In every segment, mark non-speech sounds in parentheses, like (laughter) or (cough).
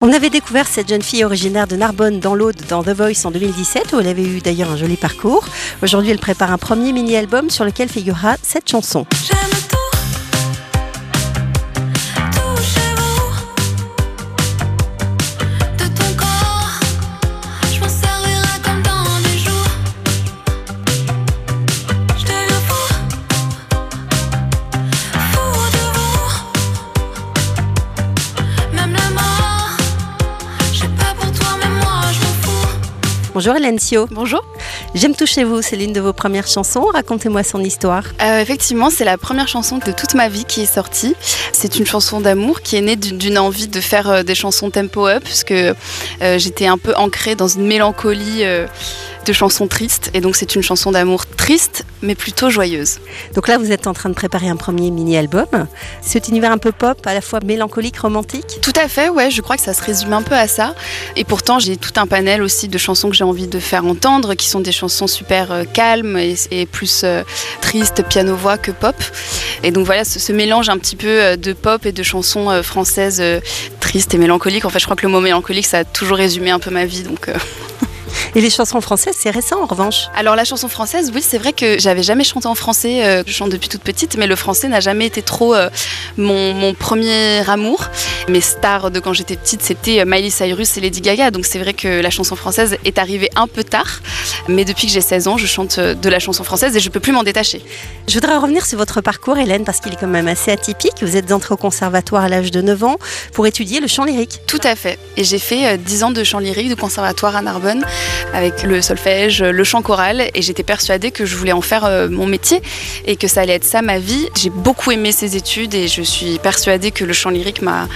On avait découvert cette jeune fille originaire de Narbonne dans l'Aude dans The Voice en 2017 où elle avait eu d'ailleurs un joli parcours. Aujourd'hui elle prépare un premier mini-album sur lequel figurera cette chanson. Bonjour Hélène Sio. Bonjour. J'aime toucher vous, c'est l'une de vos premières chansons. Racontez-moi son histoire. Euh, effectivement, c'est la première chanson de toute ma vie qui est sortie. C'est une chanson d'amour qui est née d'une envie de faire euh, des chansons tempo up, puisque euh, j'étais un peu ancrée dans une mélancolie de chansons tristes. Et donc c'est une chanson d'amour triste, mais plutôt joyeuse. Donc là, vous êtes en train de préparer un premier mini-album. Cet univers un peu pop, à la fois mélancolique, romantique? Tout à fait, ouais, je crois que ça se résume un peu à ça. Et pourtant, j'ai tout un panel aussi de chansons que j'ai envie de faire entendre, qui sont des chansons super euh, calmes et, plus euh, tristes, piano-voix que pop. Et donc voilà, ce, mélange un petit peu euh, de pop et de chansons françaises tristes et mélancoliques. En fait, je crois que le mot mélancolique, ça a toujours résumé un peu ma vie. Donc. (laughs) Et les chansons françaises, c'est récent en revanche Alors la chanson française, oui, c'est vrai que j'avais jamais chanté en français. Euh, je chante depuis toute petite, mais le français n'a jamais été trop euh, mon, premier amour. Mes stars de quand j'étais petite, c'était euh, Miley Cyrus et Lady Gaga. Donc c'est vrai que la chanson française est arrivée un peu tard. Mais depuis que j'ai 16 ans, je chante de la chanson française et je peux plus m'en détacher. Je voudrais revenir sur votre parcours, Hélène, parce qu'il est quand même assez atypique. Vous êtes entrée au conservatoire à l'âge de 9 ans pour étudier le chant lyrique. Tout à fait. Et j'ai fait 10 ans de chant lyrique de conservatoire à Narbonne avec le solfège, le chant choral, et j'étais persuadée que je voulais en faire euh, mon métier et que ça allait être ça ma vie. J'ai beaucoup aimé ces études et je suis persuadée que le chant lyrique m'a,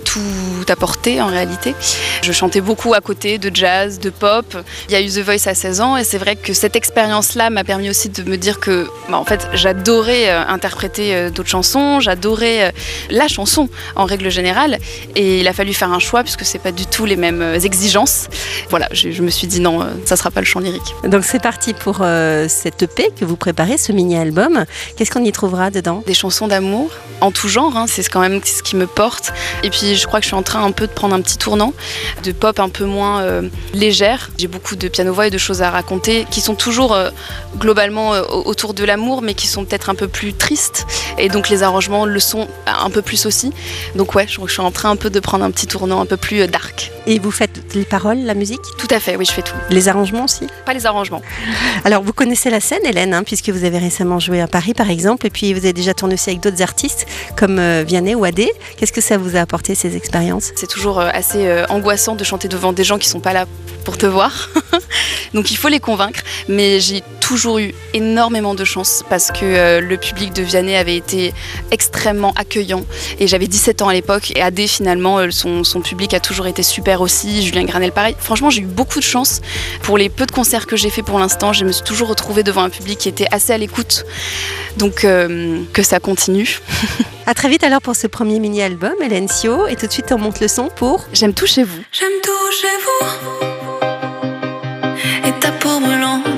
tout apporté en réalité. Je chantais beaucoup à côté de jazz, de pop. Il y a eu The Voice à 16 ans et c'est vrai que cette expérience-là m'a permis aussi de me dire que bah, en fait j'adorais euh, interpréter euh, d'autres chansons, j'adorais la chanson en règle générale et il a fallu faire un choix puisque c'est pas du tout les mêmes exigences. Voilà, je, je me suis dit non, euh, ça sera pas le chant lyrique. Donc c'est parti pour euh, cette EP que vous préparez, ce mini-album. Qu'est-ce qu'on y trouvera dedans? Des chansons d'amour en tout genre, hein, c'est quand même ce qui me porte. Et puis je crois que je suis en train un peu de prendre un petit tournant de pop un peu moins euh, légère. J'ai beaucoup de piano-voix et de choses à raconter qui sont toujours globalement autour de l'amour, mais qui sont peut-être un peu plus tristes. Et donc les arrangements le sont un peu plus aussi. Donc ouais, je crois que je suis en train un peu de prendre un petit tournant un peu plus dark. Et vous faites les paroles, la musique? Tout à fait, oui, je fais tout. Les arrangements aussi? Pas les arrangements. Alors, vous connaissez la scène, Hélène, hein, puisque vous avez récemment joué à Paris, par exemple, et puis vous avez déjà tourné aussi avec d'autres artistes comme euh, Vianney ou Adé. Qu'est-ce que ça vous a apporté, ces expériences? C'est toujours euh, assez euh, angoissant de chanter devant des gens qui ne sont pas là pour te voir. (laughs) Donc, il faut les convaincre. Mais j'ai toujours eu énormément de chance parce que le public de Vianney avait été extrêmement accueillant. Et j'avais 17 ans à l'époque, et Adé, finalement, son, son public a toujours été super aussi, Julien Granel pareil. Franchement, j'ai eu beaucoup de chance. Pour les peu de concerts que j'ai fait pour l'instant, je me suis toujours retrouvée devant un public qui était assez à l'écoute. Donc euh, que ça continue. (laughs) à très vite alors pour ce premier mini-album, Hélène Sio. Et tout de suite, on monte le son pour J'aime tout chez vous. J'aime tout chez vous. Et ta peau brûlante